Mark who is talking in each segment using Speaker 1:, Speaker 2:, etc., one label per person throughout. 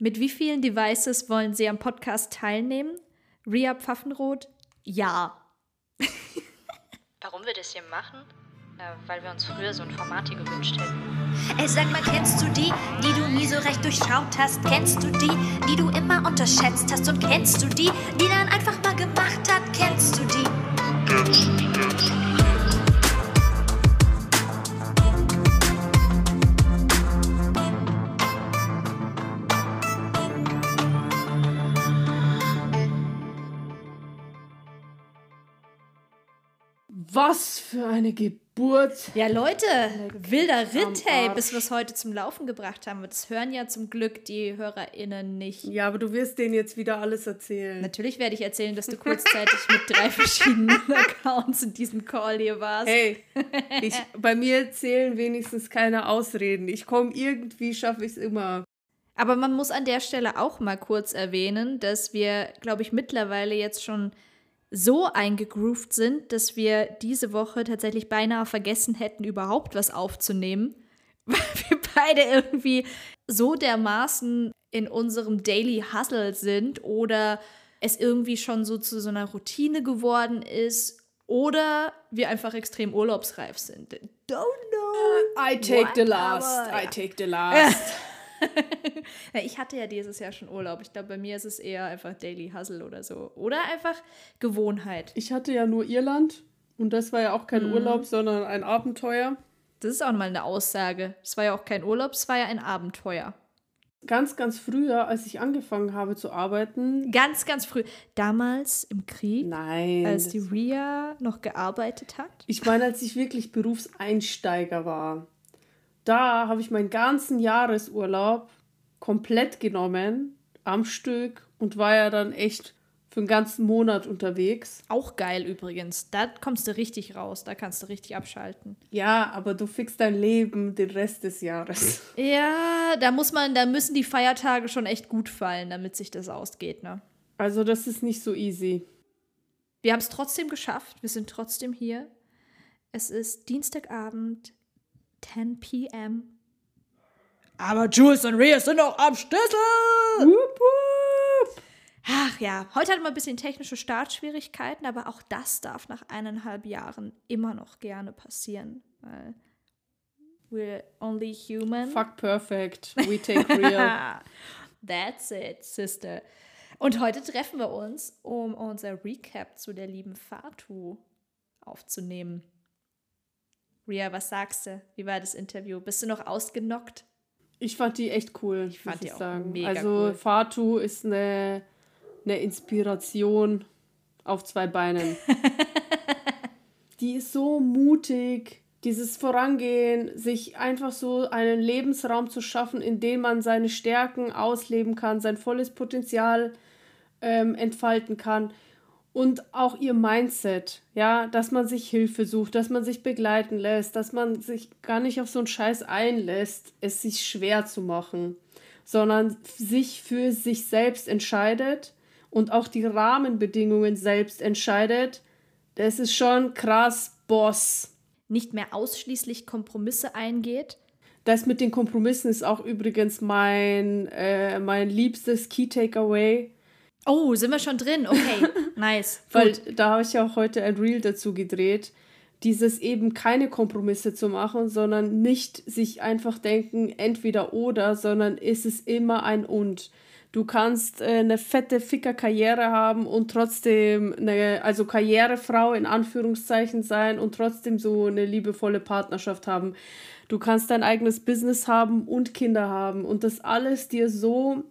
Speaker 1: Mit wie vielen Devices wollen Sie am Podcast teilnehmen? Ria Pfaffenroth? Ja.
Speaker 2: Warum wir das hier machen? Na, weil wir uns früher so ein Format hier gewünscht hätten.
Speaker 3: Ey, sag mal, kennst du die, die du nie so recht durchschaut hast? Kennst du die, die du immer unterschätzt hast? Und kennst du die, die dann einfach mal
Speaker 4: Was für eine Geburt.
Speaker 1: Ja, Leute, wilder Ritt, hey, bis wir es heute zum Laufen gebracht haben. Das hören ja zum Glück die HörerInnen nicht.
Speaker 4: Ja, aber du wirst denen jetzt wieder alles erzählen.
Speaker 1: Natürlich werde ich erzählen, dass du kurzzeitig mit drei verschiedenen Accounts in diesem Call hier warst.
Speaker 4: Hey, ich, bei mir zählen wenigstens keine Ausreden. Ich komme irgendwie, schaffe ich es immer.
Speaker 1: Aber man muss an der Stelle auch mal kurz erwähnen, dass wir, glaube ich, mittlerweile jetzt schon so eingegroovt sind, dass wir diese Woche tatsächlich beinahe vergessen hätten, überhaupt was aufzunehmen, weil wir beide irgendwie so dermaßen in unserem Daily Hustle sind oder es irgendwie schon so zu so einer Routine geworden ist oder wir einfach extrem urlaubsreif sind. Don't know.
Speaker 4: I take
Speaker 1: what,
Speaker 4: the last.
Speaker 1: aber
Speaker 4: I take the last.
Speaker 1: Ich hatte ja dieses Jahr schon Urlaub. Ich glaube, bei mir ist es eher einfach Daily Hustle oder so. Oder einfach Gewohnheit.
Speaker 4: Ich hatte ja nur Irland und das war ja auch
Speaker 1: Mhm.
Speaker 4: kein Urlaub, sondern ein Abenteuer.
Speaker 1: Das ist auch mal eine Aussage. Es war ja auch kein Urlaub, es war ja ein Abenteuer.
Speaker 4: Ganz, ganz früher, als ich angefangen habe zu arbeiten.
Speaker 1: Ganz, ganz früh. Damals im Krieg,
Speaker 4: Nein.
Speaker 1: als die Ria noch gearbeitet hat.
Speaker 4: Ich meine, als ich wirklich Berufseinsteiger war. Da habe ich meinen ganzen Jahresurlaub komplett genommen, am Stück und war ja dann echt für einen ganzen Monat unterwegs.
Speaker 1: Auch geil übrigens. Da kommst du richtig raus. Da kannst du richtig abschalten.
Speaker 4: Ja, aber du fixst dein Leben den Rest des Jahres.
Speaker 1: Ja, da muss man, da müssen die Feiertage schon echt gut fallen, damit sich das ausgeht, ne?
Speaker 4: Also das ist nicht so easy.
Speaker 1: Wir haben es trotzdem geschafft. Wir sind trotzdem hier. Es ist Dienstagabend, 10 p.m. Aber Jules und Rhea sind noch am Schlüssel!
Speaker 4: Wupp, wupp.
Speaker 1: Ach ja, heute hatten wir ein bisschen technische Startschwierigkeiten, aber auch das darf nach eineinhalb Jahren immer noch gerne passieren. Weil we're only human.
Speaker 4: Fuck perfect. We take real.
Speaker 1: That's it, Sister. Und heute treffen wir uns, um unser Recap zu der lieben Fatu aufzunehmen. Ria, was sagst du? Wie war das Interview? Bist du noch ausgenockt?
Speaker 4: Ich fand die echt cool. Ich
Speaker 1: fand die
Speaker 4: ich
Speaker 1: auch
Speaker 4: sagen.
Speaker 1: mega
Speaker 4: Also
Speaker 1: cool.
Speaker 4: Fatu ist eine, eine Inspiration auf zwei Beinen. die ist so mutig. Dieses Vorangehen, sich einfach so einen Lebensraum zu schaffen, in dem man seine Stärken ausleben kann, sein volles Potenzial ähm, entfalten kann. Und auch ihr Mindset, ja, dass man sich Hilfe sucht, dass man sich begleiten lässt, dass man sich gar nicht auf so einen Scheiß einlässt, es sich schwer zu machen, sondern sich für sich selbst entscheidet und auch die Rahmenbedingungen selbst entscheidet. Das ist schon krass, Boss.
Speaker 1: Nicht mehr ausschließlich Kompromisse eingeht?
Speaker 4: Das mit den Kompromissen ist auch übrigens mein, äh, mein liebstes Key Takeaway.
Speaker 1: Oh, sind wir schon drin? Okay, nice.
Speaker 4: Weil da habe ich ja auch heute ein Reel dazu gedreht. Dieses eben keine Kompromisse zu machen, sondern nicht sich einfach denken, entweder oder, sondern ist es immer ein und. Du kannst äh, eine fette Ficker-Karriere haben und trotzdem eine, also Karrierefrau in Anführungszeichen sein und trotzdem so eine liebevolle Partnerschaft haben. Du kannst dein eigenes Business haben und Kinder haben und das alles dir so,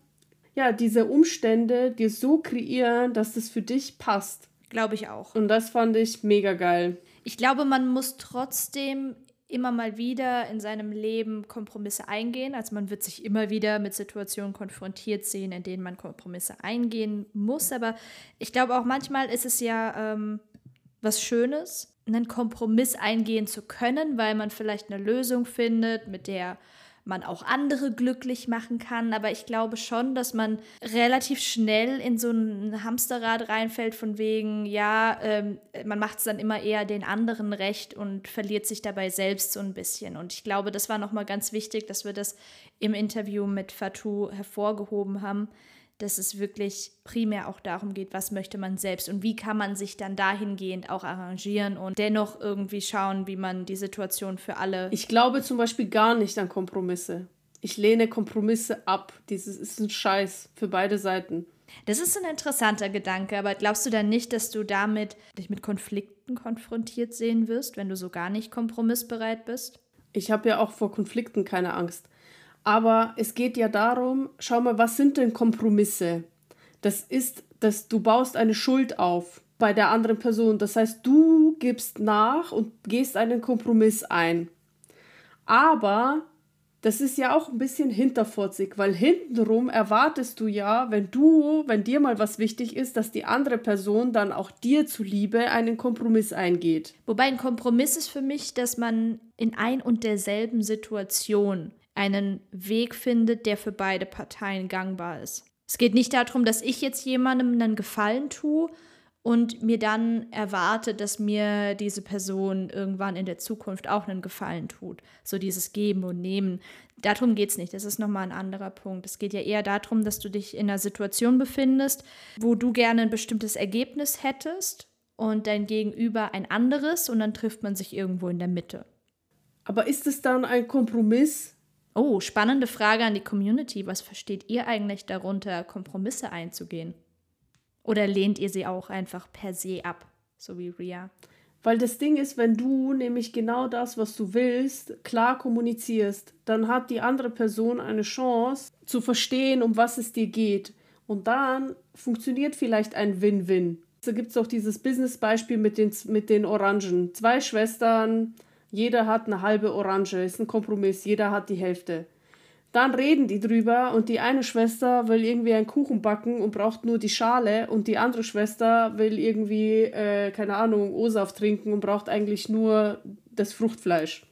Speaker 4: ja, diese Umstände dir so kreieren, dass das für dich passt.
Speaker 1: Glaube ich auch.
Speaker 4: Und das fand ich mega geil.
Speaker 1: Ich glaube, man muss trotzdem immer mal wieder in seinem Leben Kompromisse eingehen. Also man wird sich immer wieder mit Situationen konfrontiert sehen, in denen man Kompromisse eingehen muss. Aber ich glaube auch manchmal ist es ja ähm, was Schönes, einen Kompromiss eingehen zu können, weil man vielleicht eine Lösung findet, mit der man auch andere glücklich machen kann. Aber ich glaube schon, dass man relativ schnell in so ein Hamsterrad reinfällt, von wegen, ja, ähm, man macht es dann immer eher den anderen recht und verliert sich dabei selbst so ein bisschen. Und ich glaube, das war nochmal ganz wichtig, dass wir das im Interview mit Fatou hervorgehoben haben, dass es wirklich primär auch darum geht, was möchte man selbst und wie kann man sich dann dahingehend auch arrangieren und dennoch irgendwie schauen, wie man die Situation für alle.
Speaker 4: Ich glaube zum Beispiel gar nicht an Kompromisse. Ich lehne Kompromisse ab. Dieses ist ein Scheiß für beide Seiten.
Speaker 1: Das ist ein interessanter Gedanke, aber glaubst du dann nicht, dass du damit dich mit Konflikten konfrontiert sehen wirst, wenn du so gar nicht kompromissbereit bist?
Speaker 4: Ich habe ja auch vor Konflikten keine Angst. Aber es geht ja darum, schau mal, was sind denn Kompromisse? Das ist, dass du baust eine Schuld auf bei der anderen Person. Das heißt, du gibst nach und gehst einen Kompromiss ein. Aber das ist ja auch ein bisschen hinterfotzig, weil hintenrum erwartest du ja, wenn du, wenn dir mal was wichtig ist, dass die andere Person dann auch dir zuliebe einen Kompromiss eingeht.
Speaker 1: Wobei ein Kompromiss ist für mich, dass man in ein und derselben Situation einen Weg findet, der für beide Parteien gangbar ist. Es geht nicht darum, dass ich jetzt jemandem einen Gefallen tue und mir dann erwarte, dass mir diese Person irgendwann in der Zukunft auch einen Gefallen tut. So dieses Geben und Nehmen. Darum geht es nicht. Das ist nochmal ein anderer Punkt. Es geht ja eher darum, dass du dich in einer Situation befindest, wo du gerne ein bestimmtes Ergebnis hättest und dein Gegenüber ein anderes und dann trifft man sich irgendwo in der Mitte.
Speaker 4: Aber ist es dann ein Kompromiss,
Speaker 1: Oh, spannende Frage an die Community. Was versteht ihr eigentlich darunter, Kompromisse einzugehen? Oder lehnt ihr sie auch einfach per se ab, so wie Ria?
Speaker 4: Weil das Ding ist, wenn du nämlich genau das, was du willst, klar kommunizierst, dann hat die andere Person eine Chance zu verstehen, um was es dir geht. Und dann funktioniert vielleicht ein Win-Win. Da gibt es auch dieses Business-Beispiel mit den, mit den Orangen. Zwei Schwestern jeder hat eine halbe Orange, ist ein Kompromiss, jeder hat die Hälfte. Dann reden die drüber und die eine Schwester will irgendwie einen Kuchen backen und braucht nur die Schale und die andere Schwester will irgendwie, äh, keine Ahnung, O-Saft trinken und braucht eigentlich nur das Fruchtfleisch.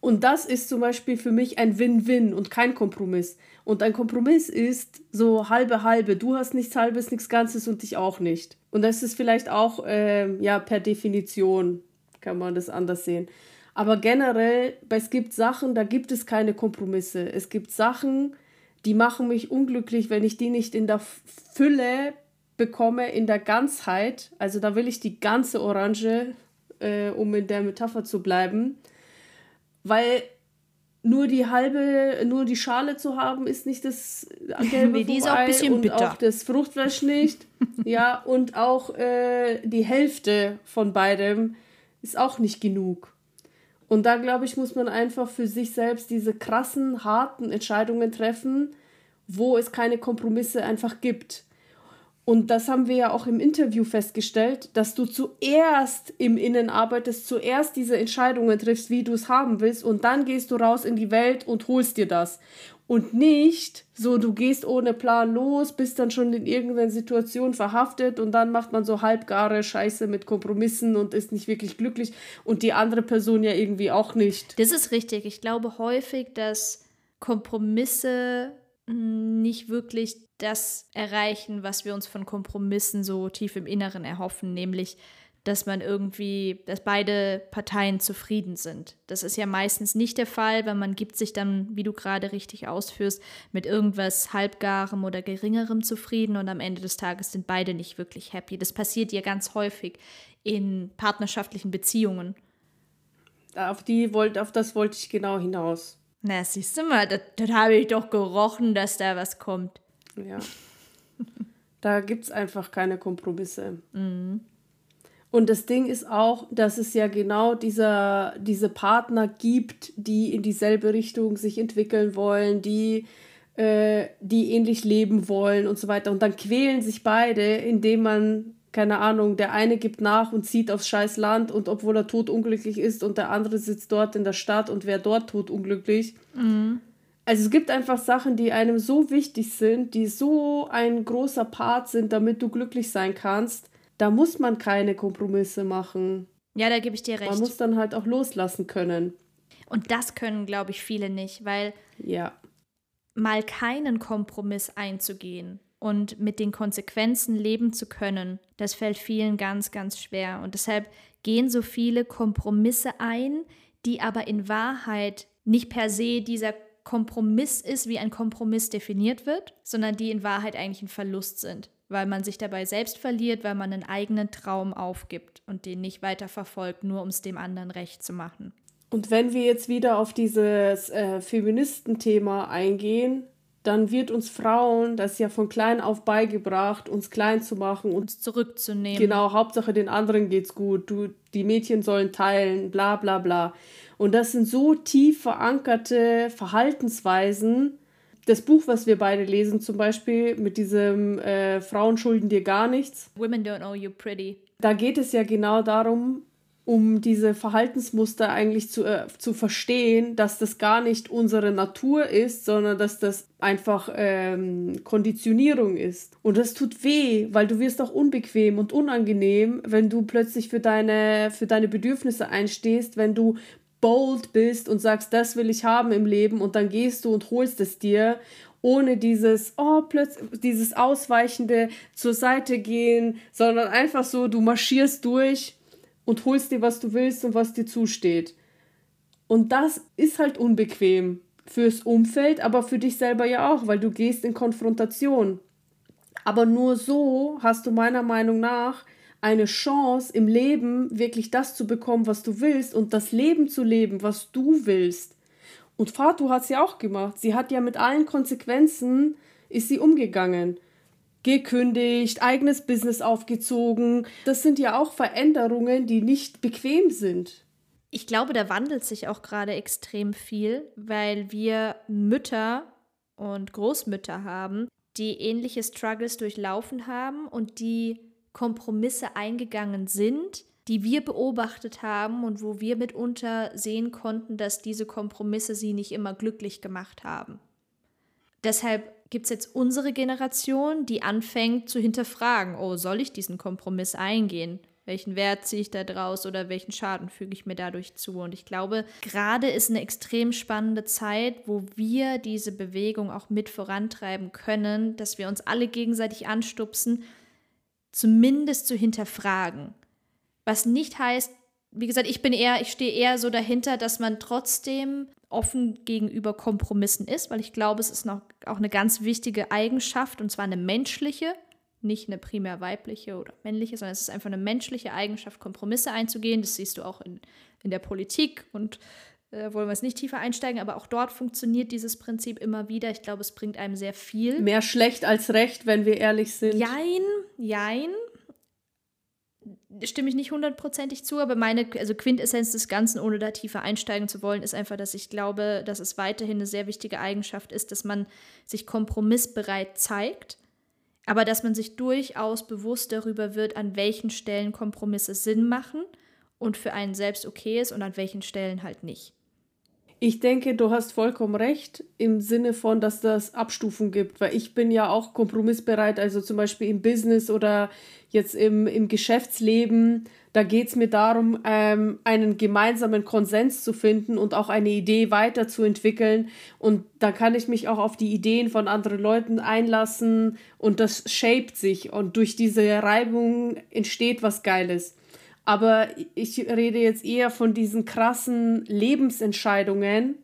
Speaker 4: Und das ist zum Beispiel für mich ein Win-Win und kein Kompromiss. Und ein Kompromiss ist so halbe halbe. Du hast nichts halbes, nichts Ganzes und ich auch nicht. Und das ist vielleicht auch äh, ja per Definition kann man das anders sehen. Aber generell, es gibt Sachen, da gibt es keine Kompromisse. Es gibt Sachen, die machen mich unglücklich, wenn ich die nicht in der Fülle bekomme, in der Ganzheit. Also da will ich die ganze Orange, äh, um in der Metapher zu bleiben. Weil nur die halbe, nur die Schale zu haben, ist nicht das gelbe nee, die ist auch ein bisschen und bitter. auch das Fruchtfleisch nicht. ja, und auch äh, die Hälfte von beidem ist auch nicht genug. Und da, glaube ich, muss man einfach für sich selbst diese krassen, harten Entscheidungen treffen, wo es keine Kompromisse einfach gibt. Und das haben wir ja auch im Interview festgestellt, dass du zuerst im Innen arbeitest, zuerst diese Entscheidungen triffst, wie du es haben willst, und dann gehst du raus in die Welt und holst dir das und nicht so, du gehst ohne Plan los, bist dann schon in irgendeiner Situation verhaftet und dann macht man so halbgare Scheiße mit Kompromissen und ist nicht wirklich glücklich und die andere Person ja irgendwie auch nicht.
Speaker 1: Das ist richtig. Ich glaube häufig, dass Kompromisse nicht wirklich das erreichen, was wir uns von Kompromissen so tief im Inneren erhoffen, nämlich dass man irgendwie, dass beide Parteien zufrieden sind. Das ist ja meistens nicht der Fall, weil man gibt sich dann, wie du gerade richtig ausführst, mit irgendwas halbgarem oder geringerem zufrieden und am Ende des Tages sind beide nicht wirklich happy. Das passiert ja ganz häufig in partnerschaftlichen Beziehungen.
Speaker 4: Auf die wollt, auf das wollte ich genau hinaus.
Speaker 1: Na, siehst du mal, das, das habe ich doch gerochen, dass da was kommt.
Speaker 4: Ja. da gibt es einfach keine Kompromisse. Mhm. Und das Ding ist auch, dass es ja genau dieser, diese Partner gibt, die in dieselbe Richtung sich entwickeln wollen, die, äh, die ähnlich leben wollen und so weiter. Und dann quälen sich beide, indem man, keine Ahnung, der eine gibt nach und zieht aufs scheiß Land und obwohl er totunglücklich ist und der andere sitzt dort in der Stadt und wäre dort totunglücklich. Mhm. Also es gibt einfach Sachen, die einem so wichtig sind, die so ein großer Part sind, damit du glücklich sein kannst da muss man keine Kompromisse machen.
Speaker 1: Ja, da gebe ich dir recht.
Speaker 4: Man muss dann halt auch loslassen können.
Speaker 1: Und das können, glaube ich, viele nicht, weil
Speaker 4: Ja.
Speaker 1: mal keinen Kompromiss einzugehen und mit den Konsequenzen leben zu können, das fällt vielen ganz, ganz schwer. Und deshalb gehen so viele Kompromisse ein, die aber in Wahrheit nicht per se dieser Kompromiss ist, wie ein Kompromiss definiert wird, sondern die in Wahrheit eigentlich ein Verlust sind, weil man sich dabei selbst verliert, weil man einen eigenen Traum aufgibt und den nicht weiter verfolgt, nur um es dem anderen recht zu machen.
Speaker 4: Und wenn wir jetzt wieder auf dieses äh, Feministenthema eingehen, dann wird uns Frauen das ja von klein auf beigebracht, uns klein zu machen und
Speaker 1: Uns zurückzunehmen.
Speaker 4: genau, Hauptsache den anderen geht's gut, du, die Mädchen sollen teilen, bla bla bla. Und das sind so tief verankerte Verhaltensweisen. Das Buch, was wir beide lesen, zum Beispiel mit diesem äh, Frauen schulden dir gar nichts,
Speaker 1: Women don't owe you pretty.
Speaker 4: da geht es ja genau darum, um diese Verhaltensmuster eigentlich zu, äh, zu verstehen, dass das gar nicht unsere Natur ist, sondern dass das einfach ähm, Konditionierung ist. Und das tut weh, weil du wirst auch unbequem und unangenehm, wenn du plötzlich für deine, für deine Bedürfnisse einstehst, wenn du bold bist und sagst, das will ich haben im Leben und dann gehst du und holst es dir ohne dieses, oh, plötzlich, dieses ausweichende zur Seite gehen, sondern einfach so, du marschierst durch und holst dir, was du willst und was dir zusteht. Und das ist halt unbequem fürs Umfeld, aber für dich selber ja auch, weil du gehst in Konfrontation. Aber nur so hast du meiner Meinung nach eine Chance im Leben wirklich das zu bekommen, was du willst und das Leben zu leben, was du willst. Und Fatu hat es ja auch gemacht. Sie hat ja mit allen Konsequenzen ist sie umgegangen. Gekündigt, eigenes Business aufgezogen. Das sind ja auch Veränderungen, die nicht bequem sind.
Speaker 1: Ich glaube, da wandelt sich auch gerade extrem viel, weil wir Mütter und Großmütter haben, die ähnliche Struggles durchlaufen haben und die Kompromisse eingegangen sind, die wir beobachtet haben und wo wir mitunter sehen konnten, dass diese Kompromisse sie nicht immer glücklich gemacht haben. Deshalb gibt es jetzt unsere Generation, die anfängt zu hinterfragen, oh, soll ich diesen Kompromiss eingehen? Welchen Wert ziehe ich da draus oder welchen Schaden füge ich mir dadurch zu? Und ich glaube, gerade ist eine extrem spannende Zeit, wo wir diese Bewegung auch mit vorantreiben können, dass wir uns alle gegenseitig anstupsen, zumindest zu hinterfragen. Was nicht heißt, wie gesagt, ich bin eher, ich stehe eher so dahinter, dass man trotzdem offen gegenüber Kompromissen ist, weil ich glaube, es ist noch auch eine ganz wichtige Eigenschaft und zwar eine menschliche, nicht eine primär weibliche oder männliche, sondern es ist einfach eine menschliche Eigenschaft, Kompromisse einzugehen. Das siehst du auch in, in der Politik und äh, wollen wir es nicht tiefer einsteigen, aber auch dort funktioniert dieses Prinzip immer wieder. Ich glaube, es bringt einem sehr viel.
Speaker 4: Mehr schlecht als recht, wenn wir ehrlich sind.
Speaker 1: Jein, jein. Stimme ich nicht hundertprozentig zu, aber meine also Quintessenz des Ganzen, ohne da tiefer einsteigen zu wollen, ist einfach, dass ich glaube, dass es weiterhin eine sehr wichtige Eigenschaft ist, dass man sich kompromissbereit zeigt, aber dass man sich durchaus bewusst darüber wird, an welchen Stellen Kompromisse Sinn machen und für einen selbst okay ist und an welchen Stellen halt nicht.
Speaker 4: Ich denke, du hast vollkommen recht im Sinne von, dass das Abstufung gibt, weil ich bin ja auch kompromissbereit, also zum Beispiel im Business oder jetzt im, im Geschäftsleben. Da geht es mir darum, ähm, einen gemeinsamen Konsens zu finden und auch eine Idee weiterzuentwickeln. Und da kann ich mich auch auf die Ideen von anderen Leuten einlassen und das shaped sich und durch diese Reibung entsteht was Geiles. Aber ich rede jetzt eher von diesen krassen Lebensentscheidungen.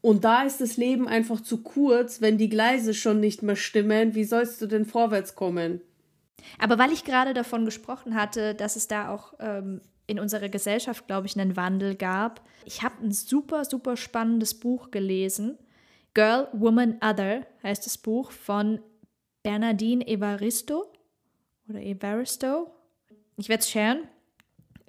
Speaker 4: Und da ist das Leben einfach zu kurz, wenn die Gleise schon nicht mehr stimmen. Wie sollst du denn vorwärts kommen?
Speaker 1: Aber weil ich gerade davon gesprochen hatte, dass es da auch ähm, in unserer Gesellschaft, glaube ich, einen Wandel gab, ich habe ein super, super spannendes Buch gelesen. Girl, Woman, Other heißt das Buch von Bernardine Evaristo oder Evaristo. Ich werde es sharen.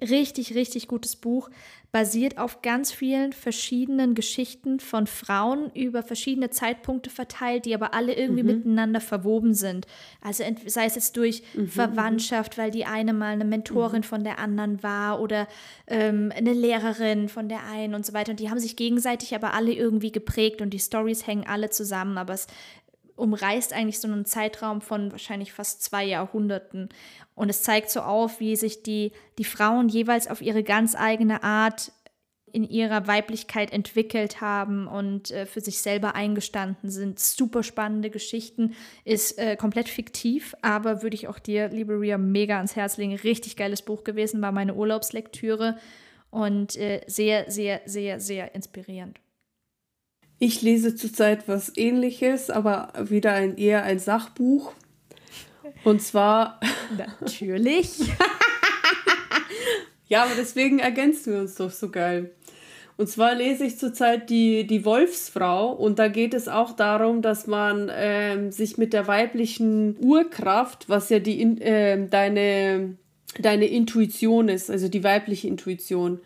Speaker 1: Richtig, richtig gutes Buch. Basiert auf ganz vielen verschiedenen Geschichten von Frauen über verschiedene Zeitpunkte verteilt, die aber alle irgendwie mhm. miteinander verwoben sind. Also sei es jetzt durch mhm. Verwandtschaft, weil die eine mal eine Mentorin mhm. von der anderen war oder ähm, eine Lehrerin von der einen und so weiter. Und die haben sich gegenseitig aber alle irgendwie geprägt und die Stories hängen alle zusammen, aber es umreißt eigentlich so einen Zeitraum von wahrscheinlich fast zwei Jahrhunderten. Und es zeigt so auf, wie sich die, die Frauen jeweils auf ihre ganz eigene Art in ihrer Weiblichkeit entwickelt haben und äh, für sich selber eingestanden sind. Super spannende Geschichten, ist äh, komplett fiktiv, aber würde ich auch dir, liebe Ria, mega ans Herz legen. Richtig geiles Buch gewesen, war meine Urlaubslektüre und äh, sehr, sehr, sehr, sehr inspirierend.
Speaker 4: Ich lese zurzeit was ähnliches, aber wieder ein, eher ein Sachbuch. Und zwar.
Speaker 1: Natürlich.
Speaker 4: ja, aber deswegen ergänzen wir uns doch so geil. Und zwar lese ich zurzeit die, die Wolfsfrau und da geht es auch darum, dass man ähm, sich mit der weiblichen Urkraft, was ja die, äh, deine, deine Intuition ist, also die weibliche Intuition,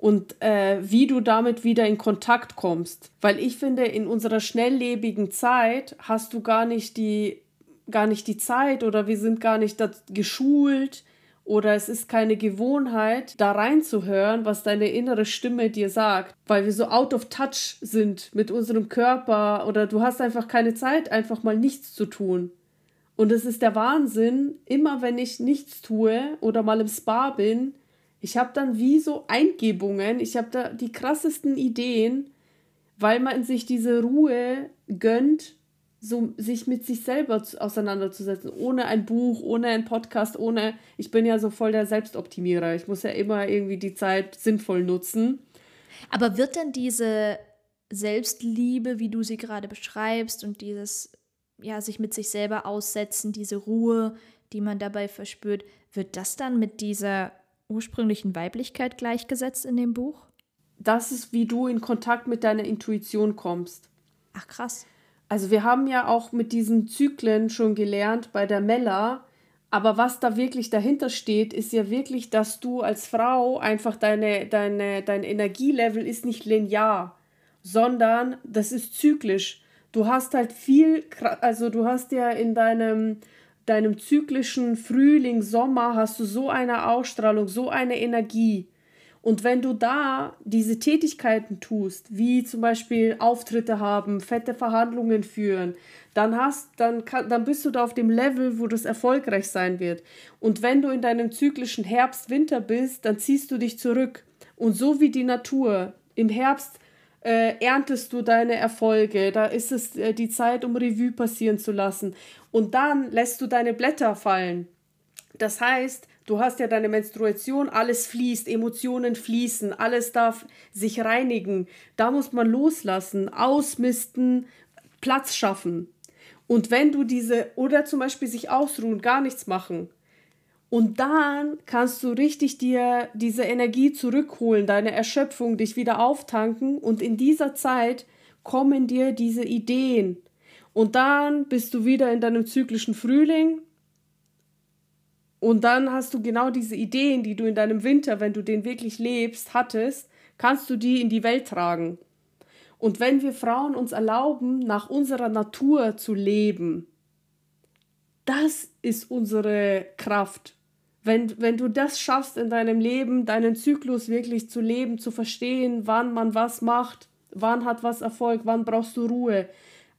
Speaker 4: und äh, wie du damit wieder in Kontakt kommst. Weil ich finde, in unserer schnelllebigen Zeit hast du gar nicht die, gar nicht die Zeit oder wir sind gar nicht geschult oder es ist keine Gewohnheit, da reinzuhören, was deine innere Stimme dir sagt, weil wir so out of touch sind mit unserem Körper oder du hast einfach keine Zeit, einfach mal nichts zu tun. Und es ist der Wahnsinn, immer wenn ich nichts tue oder mal im Spa bin, ich habe dann wie so Eingebungen, ich habe da die krassesten Ideen, weil man sich diese Ruhe gönnt, so sich mit sich selber auseinanderzusetzen, ohne ein Buch, ohne ein Podcast, ohne, ich bin ja so voll der Selbstoptimierer. Ich muss ja immer irgendwie die Zeit sinnvoll nutzen.
Speaker 1: Aber wird denn diese Selbstliebe, wie du sie gerade beschreibst, und dieses, ja, sich mit sich selber aussetzen, diese Ruhe, die man dabei verspürt, wird das dann mit dieser ursprünglichen Weiblichkeit gleichgesetzt in dem Buch?
Speaker 4: Das ist, wie du in Kontakt mit deiner Intuition kommst.
Speaker 1: Ach krass.
Speaker 4: Also wir haben ja auch mit diesen Zyklen schon gelernt bei der Mella, aber was da wirklich dahinter steht, ist ja wirklich, dass du als Frau einfach deine, deine, dein Energielevel ist nicht linear, sondern das ist zyklisch. Du hast halt viel, also du hast ja in deinem deinem zyklischen Frühling, Sommer hast du so eine Ausstrahlung, so eine Energie. Und wenn du da diese Tätigkeiten tust, wie zum Beispiel Auftritte haben, fette Verhandlungen führen, dann hast, dann, kann, dann bist du da auf dem Level, wo das erfolgreich sein wird. Und wenn du in deinem zyklischen Herbst-Winter bist, dann ziehst du dich zurück. Und so wie die Natur im Herbst äh, erntest du deine Erfolge, da ist es äh, die Zeit, um Revue passieren zu lassen. Und dann lässt du deine Blätter fallen. Das heißt, du hast ja deine Menstruation, alles fließt, Emotionen fließen, alles darf sich reinigen. Da muss man loslassen, ausmisten, Platz schaffen. Und wenn du diese, oder zum Beispiel sich ausruhen, gar nichts machen, und dann kannst du richtig dir diese Energie zurückholen, deine Erschöpfung, dich wieder auftanken. Und in dieser Zeit kommen dir diese Ideen. Und dann bist du wieder in deinem zyklischen Frühling. Und dann hast du genau diese Ideen, die du in deinem Winter, wenn du den wirklich lebst, hattest, kannst du die in die Welt tragen. Und wenn wir Frauen uns erlauben, nach unserer Natur zu leben, das ist unsere Kraft. Wenn, wenn du das schaffst in deinem Leben, deinen Zyklus wirklich zu leben, zu verstehen, wann man was macht, wann hat was Erfolg, wann brauchst du Ruhe,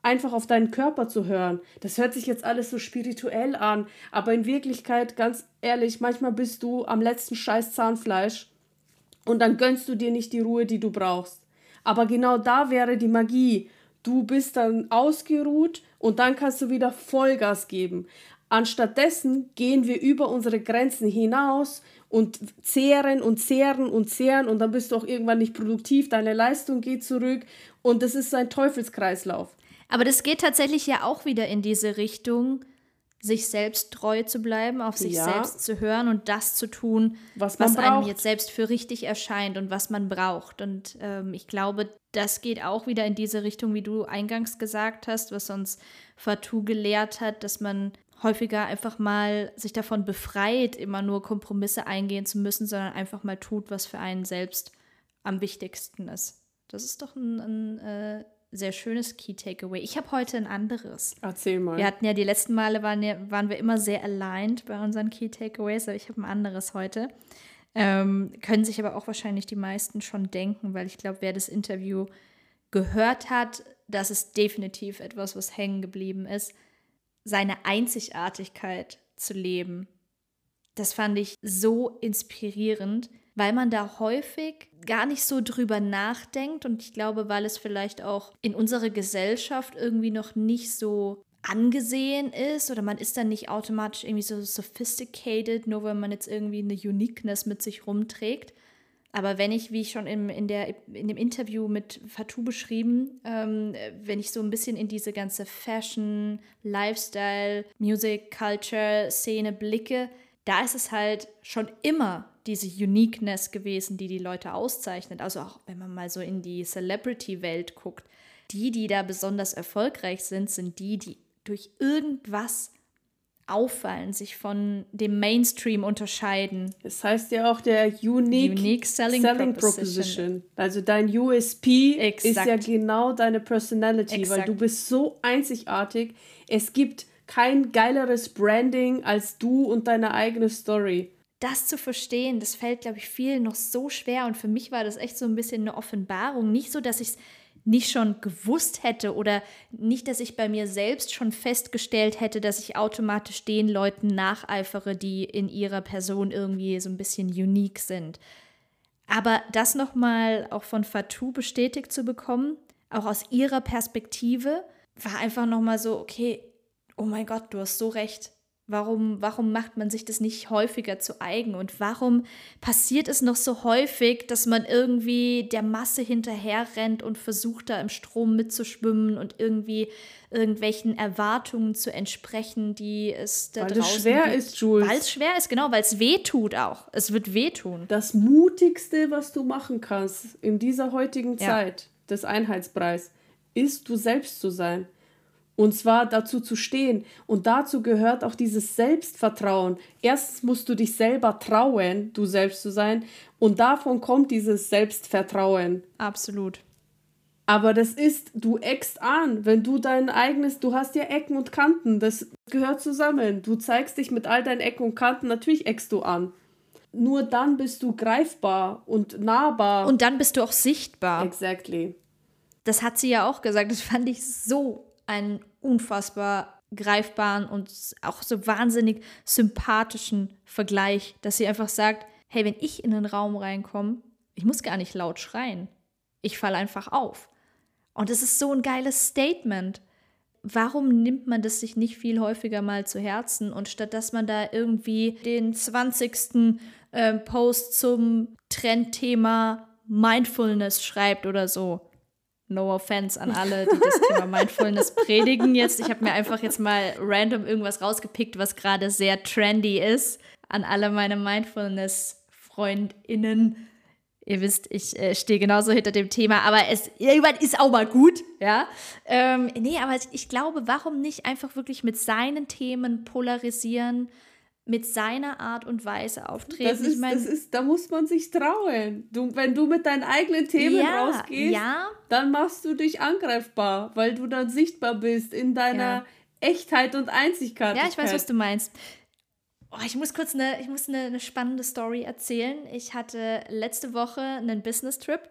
Speaker 4: einfach auf deinen Körper zu hören. Das hört sich jetzt alles so spirituell an, aber in Wirklichkeit, ganz ehrlich, manchmal bist du am letzten Scheiß Zahnfleisch und dann gönnst du dir nicht die Ruhe, die du brauchst. Aber genau da wäre die Magie. Du bist dann ausgeruht und dann kannst du wieder Vollgas geben. Anstattdessen gehen wir über unsere Grenzen hinaus und zehren und zehren und zehren und dann bist du auch irgendwann nicht produktiv, deine Leistung geht zurück und das ist ein Teufelskreislauf.
Speaker 1: Aber das geht tatsächlich ja auch wieder in diese Richtung, sich selbst treu zu bleiben, auf sich ja. selbst zu hören und das zu tun, was, was einem jetzt selbst für richtig erscheint und was man braucht. Und ähm, ich glaube, das geht auch wieder in diese Richtung, wie du eingangs gesagt hast, was uns Fatou gelehrt hat, dass man häufiger einfach mal sich davon befreit, immer nur Kompromisse eingehen zu müssen, sondern einfach mal tut, was für einen selbst am wichtigsten ist. Das ist doch ein, ein äh, sehr schönes Key Takeaway. Ich habe heute ein anderes.
Speaker 4: Erzähl mal.
Speaker 1: Wir hatten ja die letzten Male waren, ja, waren wir immer sehr aligned bei unseren Key Takeaways, aber ich habe ein anderes heute. Ähm, können sich aber auch wahrscheinlich die meisten schon denken, weil ich glaube, wer das Interview gehört hat, das ist definitiv etwas, was hängen geblieben ist seine Einzigartigkeit zu leben. Das fand ich so inspirierend, weil man da häufig gar nicht so drüber nachdenkt und ich glaube, weil es vielleicht auch in unserer Gesellschaft irgendwie noch nicht so angesehen ist oder man ist dann nicht automatisch irgendwie so sophisticated, nur wenn man jetzt irgendwie eine Uniqueness mit sich rumträgt. Aber wenn ich, wie ich schon im, in, der, in dem Interview mit Fatou beschrieben, ähm, wenn ich so ein bisschen in diese ganze Fashion, Lifestyle, Music, Culture Szene blicke, da ist es halt schon immer diese Uniqueness gewesen, die die Leute auszeichnet. Also auch wenn man mal so in die Celebrity-Welt guckt. Die, die da besonders erfolgreich sind, sind die, die durch irgendwas auffallen, sich von dem Mainstream unterscheiden.
Speaker 4: Das heißt ja auch der Unique, Unique Selling, Selling Proposition. Proposition. Also dein USP Exakt. ist ja genau deine Personality, Exakt. weil du bist so einzigartig. Es gibt kein geileres Branding als du und deine eigene Story.
Speaker 1: Das zu verstehen, das fällt, glaube ich, vielen noch so schwer. Und für mich war das echt so ein bisschen eine Offenbarung. Nicht so, dass ich es nicht schon gewusst hätte oder nicht, dass ich bei mir selbst schon festgestellt hätte, dass ich automatisch den Leuten nacheifere, die in ihrer Person irgendwie so ein bisschen unique sind. Aber das nochmal auch von Fatou bestätigt zu bekommen, auch aus ihrer Perspektive, war einfach nochmal so, okay, oh mein Gott, du hast so recht. Warum, warum macht man sich das nicht häufiger zu eigen? Und warum passiert es noch so häufig, dass man irgendwie der Masse hinterherrennt und versucht, da im Strom mitzuschwimmen und irgendwie irgendwelchen Erwartungen zu entsprechen, die es da weil draußen es schwer gibt. ist, Jules. Weil es schwer ist, genau, weil es weh tut auch. Es wird wehtun.
Speaker 4: Das Mutigste, was du machen kannst in dieser heutigen ja. Zeit des Einheitspreis, ist, du selbst zu sein. Und zwar dazu zu stehen. Und dazu gehört auch dieses Selbstvertrauen. Erstens musst du dich selber trauen, du selbst zu sein. Und davon kommt dieses Selbstvertrauen.
Speaker 1: Absolut.
Speaker 4: Aber das ist, du eckst an, wenn du dein eigenes, du hast ja Ecken und Kanten, das gehört zusammen. Du zeigst dich mit all deinen Ecken und Kanten, natürlich eckst du an. Nur dann bist du greifbar und nahbar.
Speaker 1: Und dann bist du auch sichtbar.
Speaker 4: Exactly.
Speaker 1: Das hat sie ja auch gesagt, das fand ich so einen unfassbar greifbaren und auch so wahnsinnig sympathischen Vergleich, dass sie einfach sagt, hey, wenn ich in den Raum reinkomme, ich muss gar nicht laut schreien. Ich falle einfach auf. Und es ist so ein geiles Statement. Warum nimmt man das sich nicht viel häufiger mal zu Herzen und statt dass man da irgendwie den 20. Äh, Post zum Trendthema Mindfulness schreibt oder so, No offense an alle, die das Thema Mindfulness predigen jetzt. Ich habe mir einfach jetzt mal random irgendwas rausgepickt, was gerade sehr trendy ist. An alle meine Mindfulness-FreundInnen. Ihr wisst, ich äh, stehe genauso hinter dem Thema, aber es irgendwann ist auch mal gut, ja. Ähm, nee, aber ich glaube, warum nicht einfach wirklich mit seinen Themen polarisieren? Mit seiner Art und Weise auftreten.
Speaker 4: Das ist, ich mein, das ist, da muss man sich trauen. Du, wenn du mit deinen eigenen Themen ja, rausgehst, ja. dann machst du dich angreifbar, weil du dann sichtbar bist in deiner ja. Echtheit und Einzigkeit.
Speaker 1: Ja, ich weiß, was du meinst. Oh, ich muss kurz eine, ich muss eine, eine spannende Story erzählen. Ich hatte letzte Woche einen Business-Trip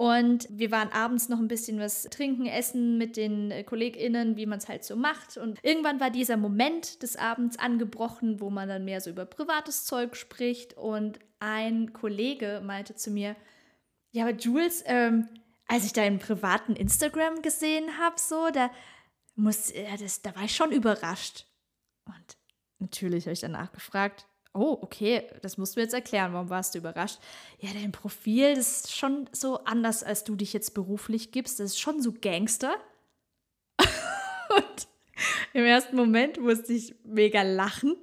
Speaker 1: und wir waren abends noch ein bisschen was trinken, essen mit den äh, KollegInnen, wie man es halt so macht. Und irgendwann war dieser Moment des Abends angebrochen, wo man dann mehr so über privates Zeug spricht. Und ein Kollege meinte zu mir, ja, aber Jules, ähm, als ich deinen privaten Instagram gesehen habe, so, da muss, ja, das, da war ich schon überrascht. Und natürlich habe ich danach gefragt, Oh, okay, das musst du jetzt erklären. Warum warst du überrascht? Ja, dein Profil, das ist schon so anders, als du dich jetzt beruflich gibst. Das ist schon so Gangster. Und im ersten Moment musste ich mega lachen,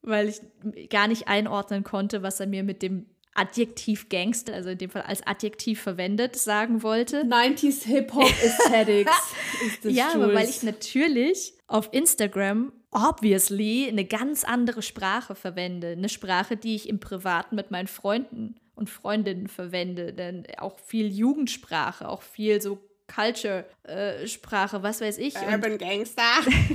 Speaker 1: weil ich gar nicht einordnen konnte, was er mir mit dem Adjektiv Gangster, also in dem Fall als Adjektiv verwendet, sagen wollte. 90s Hip-Hop Aesthetics ist das Ja, aber weil ich natürlich auf Instagram obviously eine ganz andere Sprache verwende. Eine Sprache, die ich im Privaten mit meinen Freunden und Freundinnen verwende. Denn auch viel Jugendsprache, auch viel so Culture-Sprache, äh, was weiß ich. Urban und, Gangster.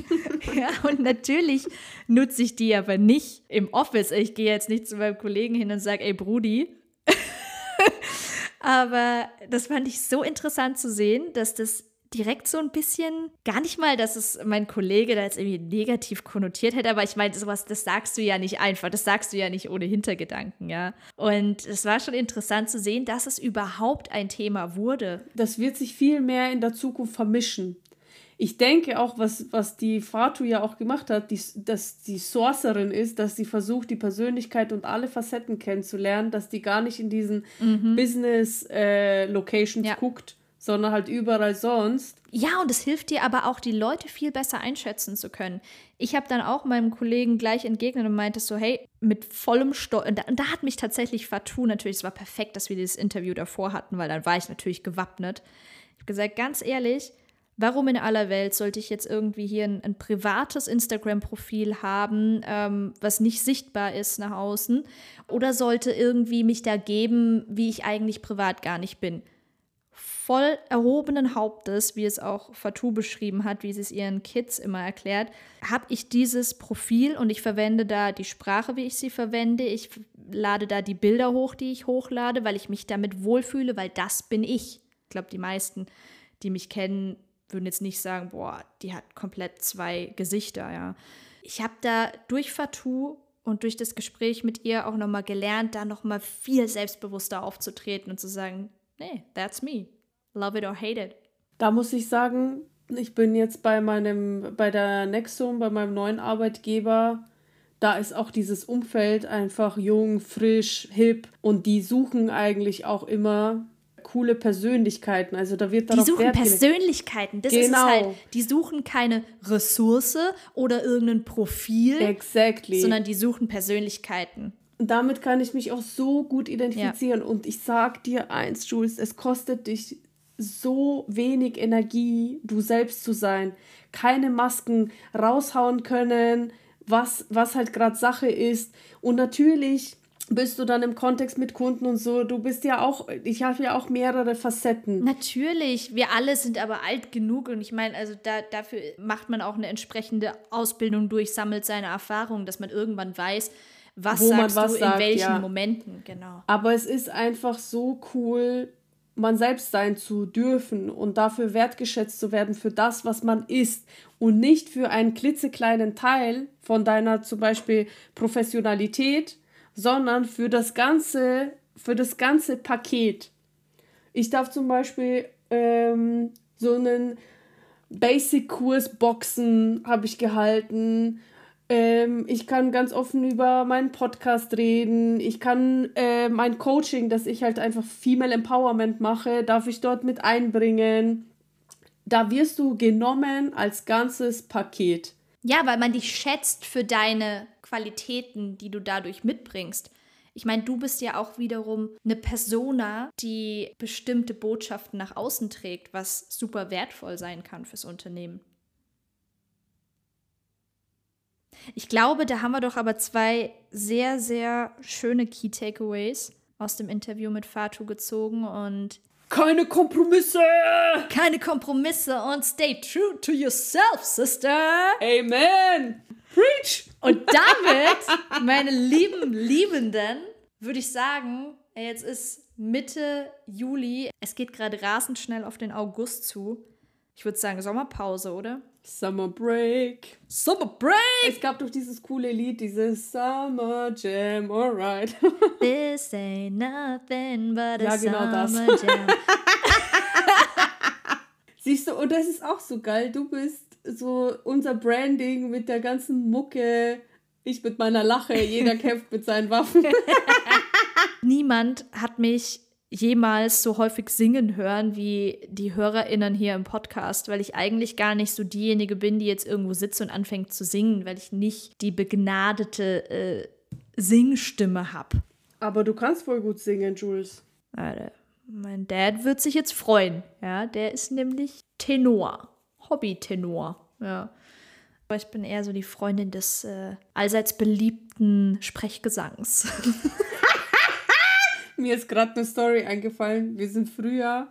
Speaker 1: ja, und natürlich nutze ich die aber nicht im Office. Ich gehe jetzt nicht zu meinem Kollegen hin und sage, ey Brudi. aber das fand ich so interessant zu sehen, dass das direkt so ein bisschen, gar nicht mal, dass es mein Kollege da jetzt irgendwie negativ konnotiert hätte, aber ich meine, sowas, das sagst du ja nicht einfach, das sagst du ja nicht ohne Hintergedanken, ja. Und es war schon interessant zu sehen, dass es überhaupt ein Thema wurde.
Speaker 4: Das wird sich viel mehr in der Zukunft vermischen. Ich denke auch, was, was die Fatu ja auch gemacht hat, die, dass die Sorcerin ist, dass sie versucht, die Persönlichkeit und alle Facetten kennenzulernen, dass die gar nicht in diesen mhm. Business-Locations äh, ja. guckt, sondern halt überall sonst.
Speaker 1: Ja, und es hilft dir aber auch, die Leute viel besser einschätzen zu können. Ich habe dann auch meinem Kollegen gleich entgegnet und meinte so, hey, mit vollem Stolz. Und, und da, hat mich tatsächlich Fatou natürlich, es war perfekt, dass wir dieses Interview davor hatten, weil dann war ich natürlich gewappnet. Ich habe gesagt, ganz ehrlich, warum in aller Welt sollte ich jetzt irgendwie hier ein, ein privates Instagram-Profil haben, ähm, was nicht sichtbar ist nach außen? Oder sollte irgendwie mich da geben, wie ich eigentlich privat gar nicht bin? Voll erhobenen Hauptes, wie es auch Fatou beschrieben hat, wie sie es ihren Kids immer erklärt, habe ich dieses Profil und ich verwende da die Sprache, wie ich sie verwende. Ich lade da die Bilder hoch, die ich hochlade, weil ich mich damit wohlfühle, weil das bin ich. Ich glaube, die meisten, die mich kennen, würden jetzt nicht sagen, boah, die hat komplett zwei Gesichter, ja. Ich habe da durch Fatou und durch das Gespräch mit ihr auch nochmal gelernt, da nochmal viel selbstbewusster aufzutreten und zu sagen, nee, that's me. Love it or hate it.
Speaker 4: Da muss ich sagen, ich bin jetzt bei meinem, bei der Nexum, bei meinem neuen Arbeitgeber. Da ist auch dieses Umfeld einfach jung, frisch, hip und die suchen eigentlich auch immer coole Persönlichkeiten. Also da wird
Speaker 1: darauf Die suchen Wert Persönlichkeiten. Das genau. ist es halt. Die suchen keine Ressource oder irgendein Profil. Exactly. Sondern die suchen Persönlichkeiten.
Speaker 4: Und damit kann ich mich auch so gut identifizieren. Ja. Und ich sag dir eins, Jules, es kostet dich so wenig Energie, du selbst zu sein. Keine Masken raushauen können, was, was halt gerade Sache ist. Und natürlich bist du dann im Kontext mit Kunden und so. Du bist ja auch, ich habe ja auch mehrere Facetten.
Speaker 1: Natürlich, wir alle sind aber alt genug und ich meine, also da, dafür macht man auch eine entsprechende Ausbildung durch, sammelt seine Erfahrungen, dass man irgendwann weiß, was Wo sagst was du sagt, in welchen ja. Momenten, genau.
Speaker 4: Aber es ist einfach so cool, man selbst sein zu dürfen und dafür wertgeschätzt zu werden für das, was man ist und nicht für einen klitzekleinen Teil von deiner zum Beispiel Professionalität, sondern für das ganze, für das ganze Paket. Ich darf zum Beispiel ähm, so einen Basic-Kurs Boxen habe ich gehalten ähm, ich kann ganz offen über meinen Podcast reden. Ich kann äh, mein Coaching, das ich halt einfach Female Empowerment mache, darf ich dort mit einbringen. Da wirst du genommen als ganzes Paket.
Speaker 1: Ja, weil man dich schätzt für deine Qualitäten, die du dadurch mitbringst. Ich meine, du bist ja auch wiederum eine Persona, die bestimmte Botschaften nach außen trägt, was super wertvoll sein kann fürs Unternehmen. Ich glaube, da haben wir doch aber zwei sehr, sehr schöne Key Takeaways aus dem Interview mit Fatu gezogen und
Speaker 4: keine Kompromisse!
Speaker 1: Keine Kompromisse und stay true to yourself, Sister!
Speaker 4: Amen! Preach!
Speaker 1: Und damit, meine lieben Liebenden, würde ich sagen, jetzt ist Mitte Juli. Es geht gerade rasend schnell auf den August zu. Ich würde sagen, Sommerpause, oder?
Speaker 4: Summer Break.
Speaker 1: Summer Break!
Speaker 4: Es gab doch dieses coole Lied, dieses Summer Jam, alright.
Speaker 1: This ain't nothing but a ja, genau Summer das. Jam.
Speaker 4: Siehst du, und das ist auch so geil. Du bist so unser Branding mit der ganzen Mucke. Ich mit meiner Lache, jeder kämpft mit seinen Waffen.
Speaker 1: Niemand hat mich jemals so häufig singen hören wie die HörerInnen hier im Podcast, weil ich eigentlich gar nicht so diejenige bin, die jetzt irgendwo sitzt und anfängt zu singen, weil ich nicht die begnadete äh, Singstimme habe.
Speaker 4: Aber du kannst voll gut singen, Jules.
Speaker 1: Alter, mein Dad wird sich jetzt freuen. Ja, der ist nämlich Tenor. Hobby-Tenor. Ja. Aber ich bin eher so die Freundin des äh, allseits beliebten Sprechgesangs.
Speaker 4: Mir ist gerade eine Story eingefallen. Wir sind früher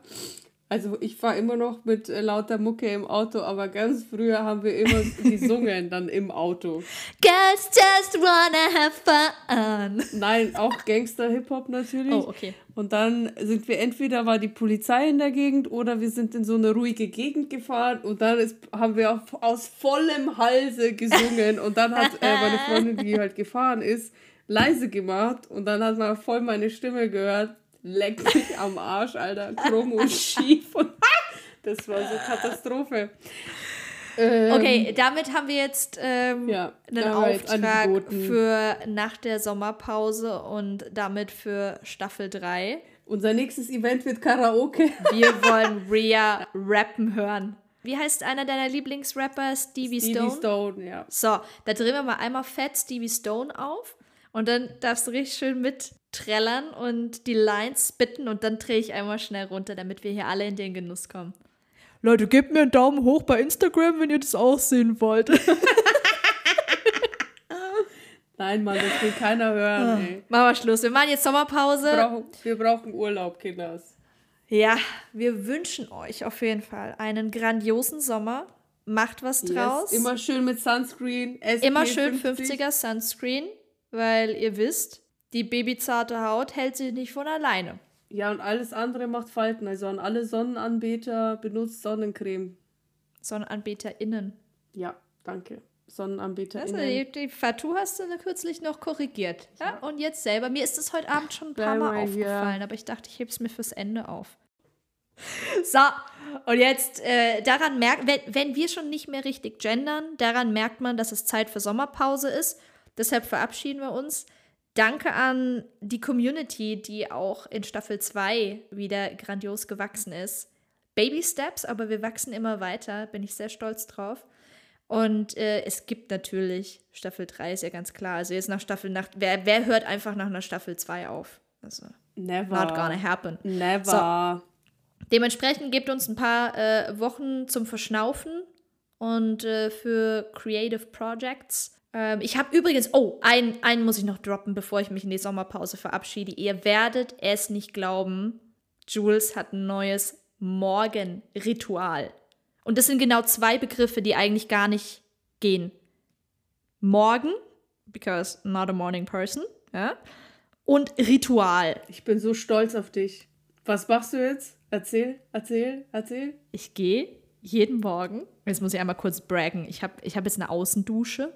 Speaker 4: Also ich fahre immer noch mit äh, lauter Mucke im Auto, aber ganz früher haben wir immer gesungen dann im Auto.
Speaker 1: Girls just wanna have fun.
Speaker 4: Nein, auch Gangster-Hip-Hop natürlich.
Speaker 1: Oh, okay.
Speaker 4: Und dann sind wir entweder war die Polizei in der Gegend oder wir sind in so eine ruhige Gegend gefahren und dann ist, haben wir auf, aus vollem Halse gesungen und dann hat äh, meine Freundin, die halt gefahren ist, leise gemacht und dann hat man voll meine Stimme gehört. Leck mich am Arsch, Alter. Krumm und schief. Und das war so Katastrophe. Ähm,
Speaker 1: Okay, damit haben wir jetzt ähm,
Speaker 4: Ja,
Speaker 1: einen Auftrag
Speaker 4: angeboten.
Speaker 1: für nach der Sommerpause und damit für Staffel 3.
Speaker 4: Unser nächstes Event wird Karaoke.
Speaker 1: Wir wollen Rhea rappen hören. Wie heißt einer deiner Lieblingsrapper? Stevie,
Speaker 4: Stevie
Speaker 1: Stone?
Speaker 4: Stone, ja.
Speaker 1: So, da drehen wir mal einmal fett Stevie Stone auf und dann darfst du richtig schön mitträllern und die Lines spitten und dann drehe ich einmal schnell runter, damit wir hier alle in den Genuss kommen. Leute, gebt mir einen Daumen hoch bei Instagram, wenn ihr das auch sehen wollt.
Speaker 4: Nein, Mann, das will keiner hören, ey.
Speaker 1: Machen wir Schluss. Wir machen jetzt Sommerpause.
Speaker 4: Wir brauchen, wir brauchen Urlaub, Kinders.
Speaker 1: Ja, wir wünschen euch auf jeden Fall einen grandiosen Sommer. Macht was draus.
Speaker 4: Yes. Immer schön mit Sunscreen. SPF
Speaker 1: Immer schön
Speaker 4: 50.
Speaker 1: 50er Sunscreen, weil ihr wisst, die babyzarte Haut hält sich nicht von alleine.
Speaker 4: Ja, und alles andere macht Falten. Also an alle Sonnenanbeter benutzt Sonnencreme.
Speaker 1: SonnenanbeterInnen.
Speaker 4: Ja, danke. Sonnenanbeter.
Speaker 1: Also die, die Fatou hast du kürzlich noch korrigiert. Ja? Und jetzt selber. Mir ist es heute Abend schon ein paar Mal aufgefallen, aber ich dachte, ich hebe es mir fürs Ende auf. So, und jetzt äh, daran merkt, wenn, wenn wir schon nicht mehr richtig gendern, daran merkt man, dass es Zeit für Sommerpause ist. Deshalb verabschieden wir uns. Danke an die Community, die auch in Staffel 2 wieder grandios gewachsen ist. Baby Steps, aber wir wachsen immer weiter, bin ich sehr stolz drauf. Und äh, es gibt natürlich, Staffel 3 ist ja ganz klar. Also jetzt nach Staffel, nach, wer, wer hört einfach nach einer Staffel 2 auf? Also,
Speaker 4: Never.
Speaker 1: not gonna happen.
Speaker 4: Never.
Speaker 1: Dementsprechend gebt uns ein paar äh, Wochen zum Verschnaufen und äh, für Creative Projects. Ähm, ich habe übrigens, oh, einen, einen muss ich noch droppen, bevor ich mich in die Sommerpause verabschiede. Ihr werdet es nicht glauben, Jules hat ein neues Morgenritual. Und das sind genau zwei Begriffe, die eigentlich gar nicht gehen. Morgen, because not a morning person, ja, und Ritual.
Speaker 4: Ich bin so stolz auf dich. Was machst du jetzt? Erzähl, erzähl, erzähl.
Speaker 1: Ich gehe jeden Morgen, jetzt muss ich einmal kurz braggen, ich habe ich hab jetzt eine Außendusche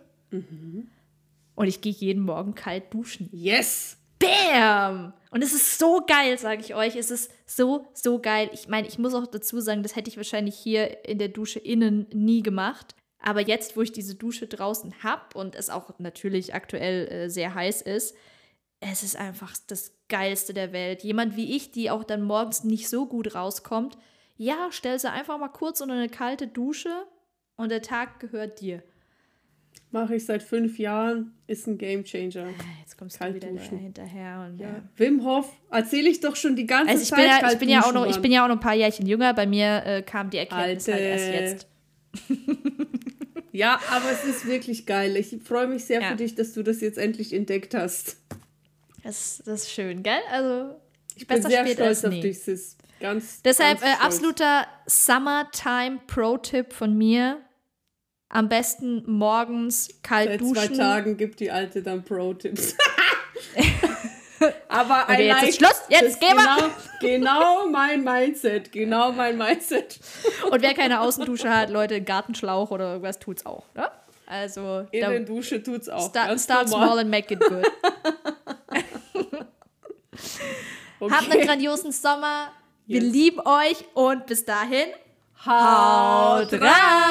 Speaker 1: und ich gehe jeden Morgen kalt duschen.
Speaker 4: Yes!
Speaker 1: Bam! Und es ist so geil, sage ich euch. Es ist so, so geil. Ich meine, ich muss auch dazu sagen, das hätte ich wahrscheinlich hier in der Dusche innen nie gemacht. Aber jetzt, wo ich diese Dusche draußen habe und es auch natürlich aktuell äh, sehr heiß ist, es ist einfach das Geilste der Welt. Jemand wie ich, die auch dann morgens nicht so gut rauskommt, ja, stell sie einfach mal kurz unter eine kalte Dusche und der Tag gehört dir.
Speaker 4: Mache ich seit fünf Jahren, ist ein Gamechanger.
Speaker 1: Jetzt kommst du wieder hinterher. Und, ja.
Speaker 4: Ja. Wim Hof, erzähle ich doch schon die ganze
Speaker 1: Also ich
Speaker 4: Zeit.
Speaker 1: bin, ja, ich, bin ja auch noch, ich bin ja auch noch ein paar Jährchen jünger. Bei mir äh, kam die Erkenntnis halt erst
Speaker 4: Alte.
Speaker 1: jetzt.
Speaker 4: Ja, aber es ist wirklich geil. Ich freue mich sehr
Speaker 1: Ja.
Speaker 4: für dich, dass du das jetzt endlich entdeckt hast.
Speaker 1: Das, das ist schön, gell? Also
Speaker 4: Ich bin sehr stolz auf
Speaker 1: nie.
Speaker 4: dich, Sis. Ganz,
Speaker 1: Deshalb
Speaker 4: ganz
Speaker 1: äh, absoluter Summertime Pro-Tipp von mir. Am besten morgens kalt
Speaker 4: Seit
Speaker 1: duschen.
Speaker 4: zwei Tagen gibt die Alte dann Pro-Tipps. aber I
Speaker 1: jetzt
Speaker 4: like,
Speaker 1: ist Schluss. Jetzt gehen wir.
Speaker 4: genau, genau mein Mindset. Genau mein Mindset.
Speaker 1: Und wer keine Außendusche hat, Leute, Gartenschlauch oder irgendwas tut's auch. Ne? Also
Speaker 4: In der Dusche tut's auch.
Speaker 1: start,
Speaker 4: ganz
Speaker 1: start
Speaker 4: normal.
Speaker 1: small and make it good.
Speaker 4: Okay.
Speaker 1: Habt einen grandiosen Sommer. Wir
Speaker 4: Yes.
Speaker 1: lieben euch und bis dahin.
Speaker 4: Haut rein!